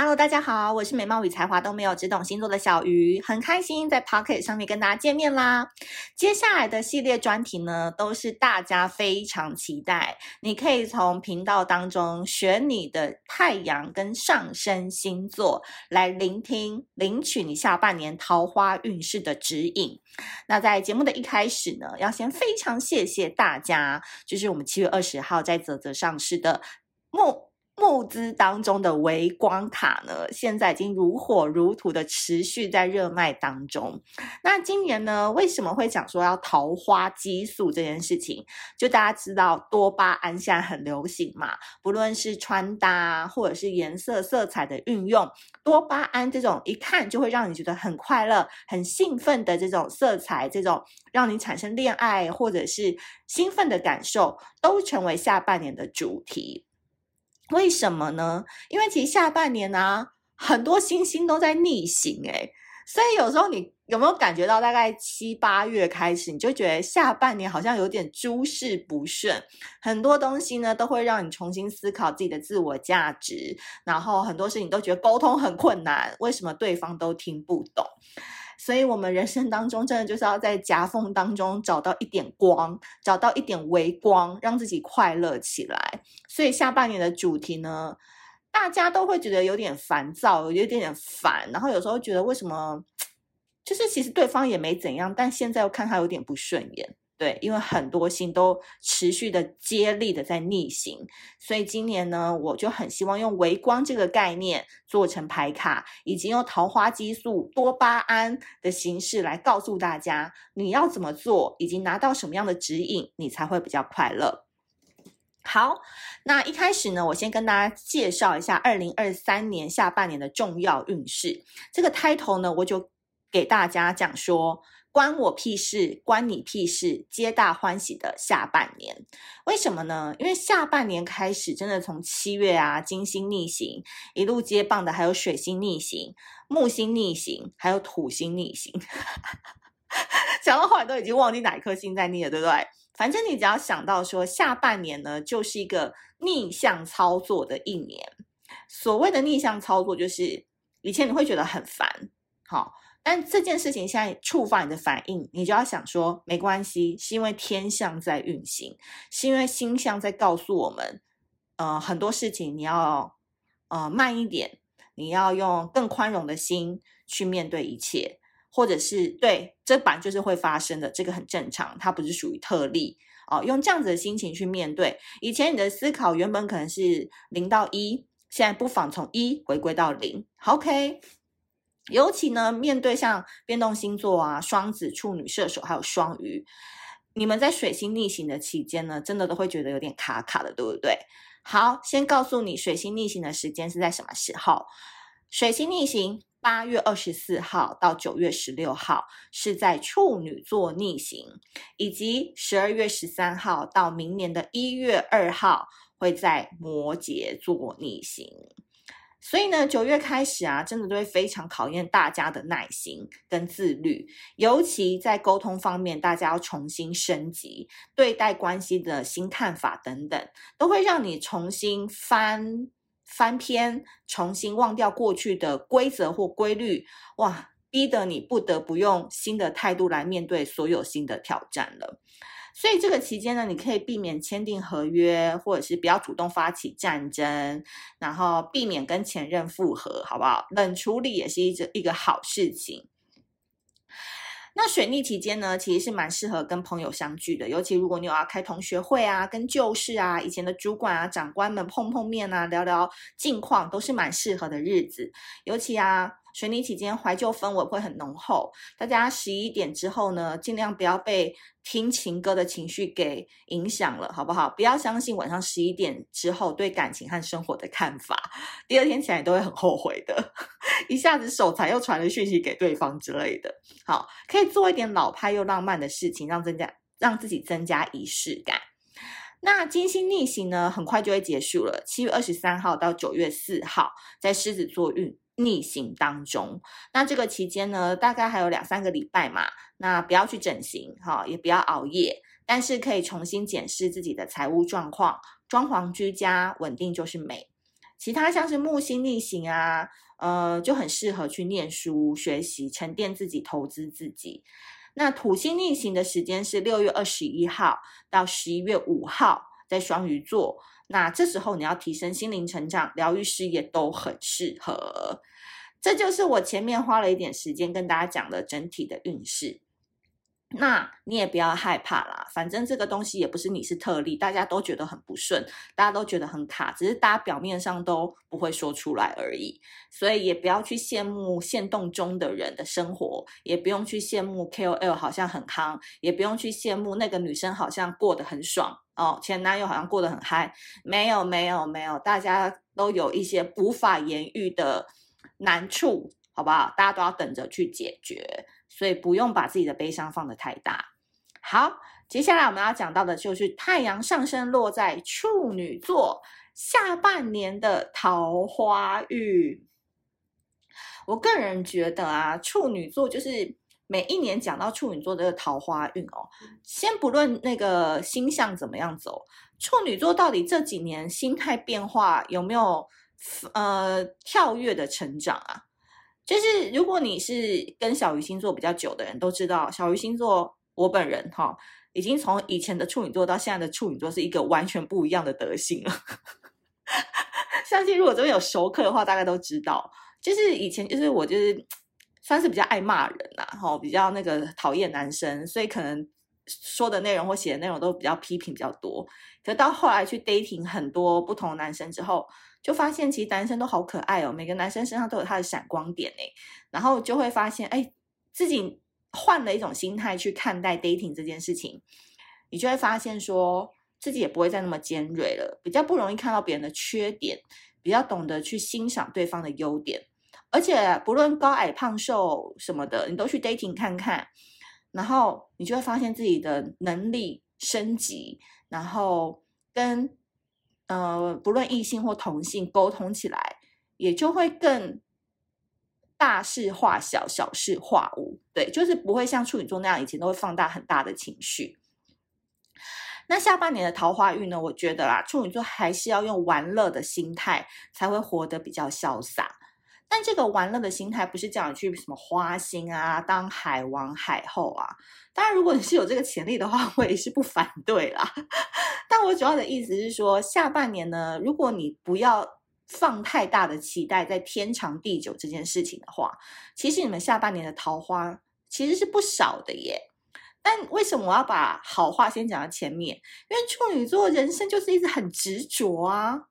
Hello，大家好，我是美貌与才华都没有，只懂星座的小鱼，很开心在 Pocket 上面跟大家见面啦。接下来的系列专题呢，都是大家非常期待，你可以从频道当中选你的太阳跟上升星座来聆听，领取你下半年桃花运势的指引。那在节目的一开始呢，要先非常谢谢大家，就是我们七月二十号在泽泽上市的木。募资当中的微光卡呢，现在已经如火如荼的持续在热卖当中。那今年呢，为什么会讲说要桃花激素这件事情？就大家知道多巴胺现在很流行嘛，不论是穿搭或者是颜色色彩的运用，多巴胺这种一看就会让你觉得很快乐、很兴奋的这种色彩，这种让你产生恋爱或者是兴奋的感受，都成为下半年的主题。为什么呢？因为其实下半年呢、啊，很多星星都在逆行诶，所以有时候你有没有感觉到，大概七八月开始，你就觉得下半年好像有点诸事不顺，很多东西呢都会让你重新思考自己的自我价值，然后很多事情都觉得沟通很困难，为什么对方都听不懂？所以，我们人生当中真的就是要在夹缝当中找到一点光，找到一点微光，让自己快乐起来。所以，下半年的主题呢，大家都会觉得有点烦躁，有点点烦，然后有时候觉得为什么，就是其实对方也没怎样，但现在又看他有点不顺眼。对，因为很多星都持续的接力的在逆行，所以今年呢，我就很希望用微光这个概念做成牌卡，以及用桃花激素、多巴胺的形式来告诉大家你要怎么做，以及拿到什么样的指引，你才会比较快乐。好，那一开始呢，我先跟大家介绍一下二零二三年下半年的重要运势。这个 title 呢，我就给大家讲说。关我屁事，关你屁事，皆大欢喜的下半年，为什么呢？因为下半年开始，真的从七月啊，金星逆行，一路接棒的还有水星逆行、木星逆行，还有土星逆行。讲到后来都已经忘记哪一颗星在逆了，对不对？反正你只要想到说下半年呢，就是一个逆向操作的一年。所谓的逆向操作，就是以前你会觉得很烦，好。但这件事情现在触发你的反应，你就要想说，没关系，是因为天象在运行，是因为星象在告诉我们，呃，很多事情你要呃慢一点，你要用更宽容的心去面对一切，或者是对，这本来就是会发生的，这个很正常，它不是属于特例哦，用这样子的心情去面对。以前你的思考原本可能是零到一，现在不妨从一回归到零，OK。尤其呢，面对像变动星座啊，双子、处女、射手，还有双鱼，你们在水星逆行的期间呢，真的都会觉得有点卡卡的，对不对？好，先告诉你，水星逆行的时间是在什么时候？水星逆行八月二十四号到九月十六号是在处女座逆行，以及十二月十三号到明年的一月二号会在摩羯座逆行。所以呢，九月开始啊，真的都会非常考验大家的耐心跟自律，尤其在沟通方面，大家要重新升级对待关系的新看法等等，都会让你重新翻翻篇，重新忘掉过去的规则或规律，哇，逼得你不得不用新的态度来面对所有新的挑战了。所以这个期间呢，你可以避免签订合约，或者是不要主动发起战争，然后避免跟前任复合，好不好？冷处理也是一个一个好事情。那水逆期间呢，其实是蛮适合跟朋友相聚的，尤其如果你有要开同学会啊，跟旧识啊、以前的主管啊、长官们碰碰面啊，聊聊近况，都是蛮适合的日子。尤其啊。水逆期间，怀旧氛围会很浓厚。大家十一点之后呢，尽量不要被听情歌的情绪给影响了，好不好？不要相信晚上十一点之后对感情和生活的看法，第二天起来都会很后悔的。一下子手残又传了讯息给对方之类的。好，可以做一点老派又浪漫的事情，让增加让自己增加仪式感。那金星逆行呢，很快就会结束了，七月二十三号到九月四号，在狮子座运。逆行当中，那这个期间呢，大概还有两三个礼拜嘛，那不要去整形哈，也不要熬夜，但是可以重新检视自己的财务状况，装潢居家稳定就是美。其他像是木星逆行啊，呃，就很适合去念书、学习、沉淀自己、投资自己。那土星逆行的时间是六月二十一号到十一月五号，在双鱼座。那这时候你要提升心灵成长、疗愈事业都很适合。这就是我前面花了一点时间跟大家讲的整体的运势。那你也不要害怕啦，反正这个东西也不是你是特例，大家都觉得很不顺，大家都觉得很卡，只是大家表面上都不会说出来而已。所以也不要去羡慕限动中的人的生活，也不用去羡慕 KOL 好像很康，也不用去羡慕那个女生好像过得很爽哦，前男友好像过得很嗨。没有没有没有，大家都有一些无法言喻的难处，好不好？大家都要等着去解决。所以不用把自己的悲伤放得太大。好，接下来我们要讲到的就是太阳上升落在处女座，下半年的桃花运。我个人觉得啊，处女座就是每一年讲到处女座的桃花运哦，先不论那个星象怎么样走，处女座到底这几年心态变化有没有呃跳跃的成长啊？就是如果你是跟小鱼星座比较久的人，都知道小鱼星座，我本人哈，已经从以前的处女座到现在的处女座是一个完全不一样的德性了。相信如果这边有熟客的话，大概都知道，就是以前就是我就是算是比较爱骂人呐，哈，比较那个讨厌男生，所以可能说的内容或写的内容都比较批评比较多。可到后来去 dating 很多不同的男生之后。就发现其实男生都好可爱哦，每个男生身上都有他的闪光点哎，然后就会发现哎，自己换了一种心态去看待 dating 这件事情，你就会发现说自己也不会再那么尖锐了，比较不容易看到别人的缺点，比较懂得去欣赏对方的优点，而且不论高矮胖瘦什么的，你都去 dating 看看，然后你就会发现自己的能力升级，然后跟。呃，不论异性或同性沟通起来，也就会更大事化小，小事化无。对，就是不会像处女座那样，以前都会放大很大的情绪。那下半年的桃花运呢？我觉得啦，处女座还是要用玩乐的心态，才会活得比较潇洒。但这个玩乐的心态，不是叫你去什么花心啊，当海王海后啊。当然，如果你是有这个潜力的话，我也是不反对啦。但我主要的意思是说，下半年呢，如果你不要放太大的期待在天长地久这件事情的话，其实你们下半年的桃花其实是不少的耶。但为什么我要把好话先讲到前面？因为处女座人生就是一直很执着啊。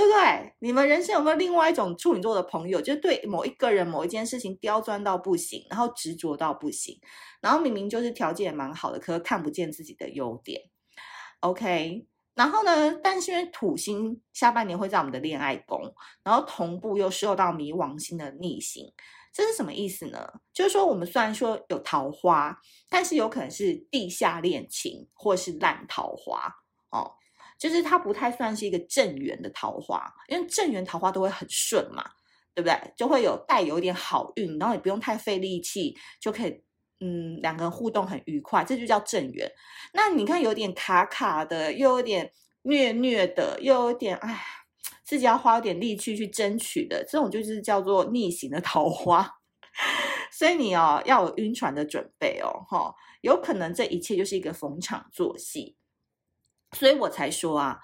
对不对？你们人生有没有另外一种处女座的朋友，就对某一个人、某一件事情刁钻到不行，然后执着到不行，然后明明就是条件也蛮好的，可是看不见自己的优点。OK，然后呢？但是因为土星下半年会在我们的恋爱宫，然后同步又受到冥王星的逆行，这是什么意思呢？就是说我们虽然说有桃花，但是有可能是地下恋情或是烂桃花哦。就是它不太算是一个正缘的桃花，因为正缘桃花都会很顺嘛，对不对？就会有带有一点好运，然后也不用太费力气，就可以，嗯，两个人互动很愉快，这就叫正缘。那你看有点卡卡的，又有点虐虐的，又有点哎，自己要花点力气去争取的，这种就是叫做逆行的桃花。所以你哦要有晕船的准备哦，哈，有可能这一切就是一个逢场作戏。所以我才说啊，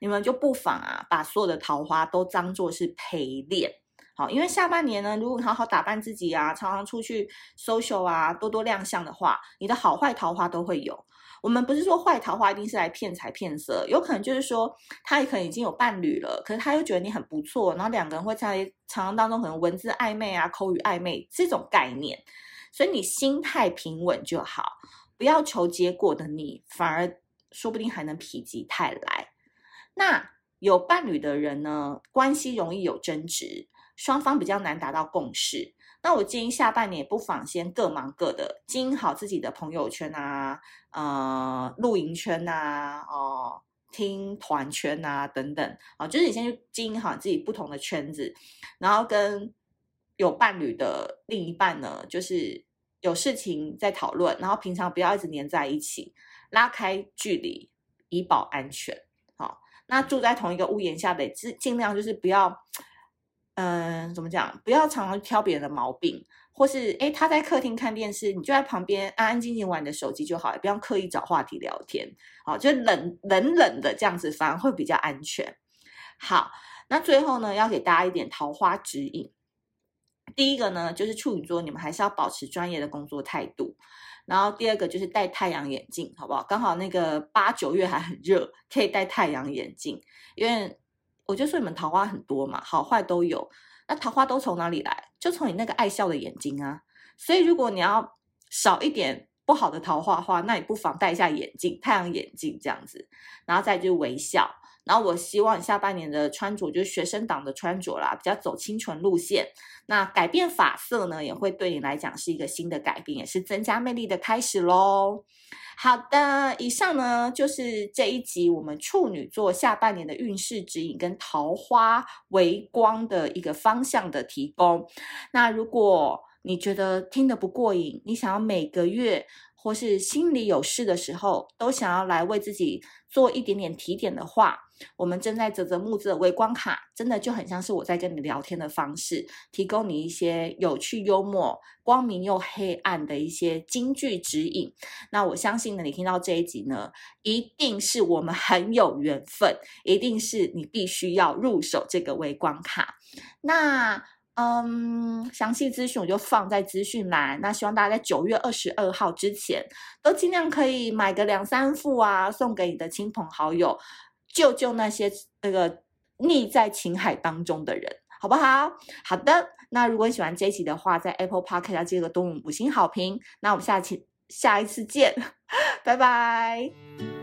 你们就不妨啊，把所有的桃花都当作是陪练，好，因为下半年呢，如果好好打扮自己啊，常常出去 social 啊，多多亮相的话，你的好坏桃花都会有。我们不是说坏桃花一定是来骗财骗色，有可能就是说他也可能已经有伴侣了，可是他又觉得你很不错，然后两个人会在常常当中可能文字暧昧啊，口语暧昧这种概念，所以你心态平稳就好，不要求结果的你反而。说不定还能否极泰来。那有伴侣的人呢，关系容易有争执，双方比较难达到共识。那我建议下半年不妨先各忙各的，经营好自己的朋友圈啊，呃，露营圈啊，哦、呃，听团圈啊等等啊、就是你先去经营好自己不同的圈子，然后跟有伴侣的另一半呢，就是有事情在讨论，然后平常不要一直黏在一起。拉开距离，以保安全。好，那住在同一个屋檐下的，尽尽量就是不要，嗯、怎么讲？不要常常挑别人的毛病，或是诶他在客厅看电视，你就在旁边安安静静玩你的手机就好，也不要刻意找话题聊天。好，就冷冷冷的这样子，反而会比较安全。好，那最后呢，要给大家一点桃花指引。第一个呢，就是处女座，你们还是要保持专业的工作态度。然后第二个就是戴太阳眼镜，好不好？刚好那个八九月还很热，可以戴太阳眼镜。因为我就说你们桃花很多嘛，好坏都有。那桃花都从哪里来？就从你那个爱笑的眼睛啊。所以如果你要少一点不好的桃花的话，那你不妨戴一下眼镜，太阳眼镜这样子。然后再就微笑。然后我希望下半年的穿着就是学生党的穿着啦，比较走清纯路线。那改变发色呢，也会对你来讲是一个新的改变，也是增加魅力的开始喽。好的，以上呢就是这一集我们处女座下半年的运势指引跟桃花微光的一个方向的提供。那如果你觉得听得不过瘾，你想要每个月或是心里有事的时候，都想要来为自己做一点点提点的话，我们正在啧啧募资的微光卡，真的就很像是我在跟你聊天的方式，提供你一些有趣、幽默、光明又黑暗的一些金句指引。那我相信呢，你听到这一集呢，一定是我们很有缘分，一定是你必须要入手这个微光卡。那。嗯，详细资讯我就放在资讯栏。那希望大家在九月二十二号之前，都尽量可以买个两三副啊，送给你的亲朋好友，救救那些那个溺在情海当中的人，好不好？好的，那如果你喜欢这一集的话，在 Apple Podcast 要记得给我们五星好评。那我们下期下一次见，拜拜。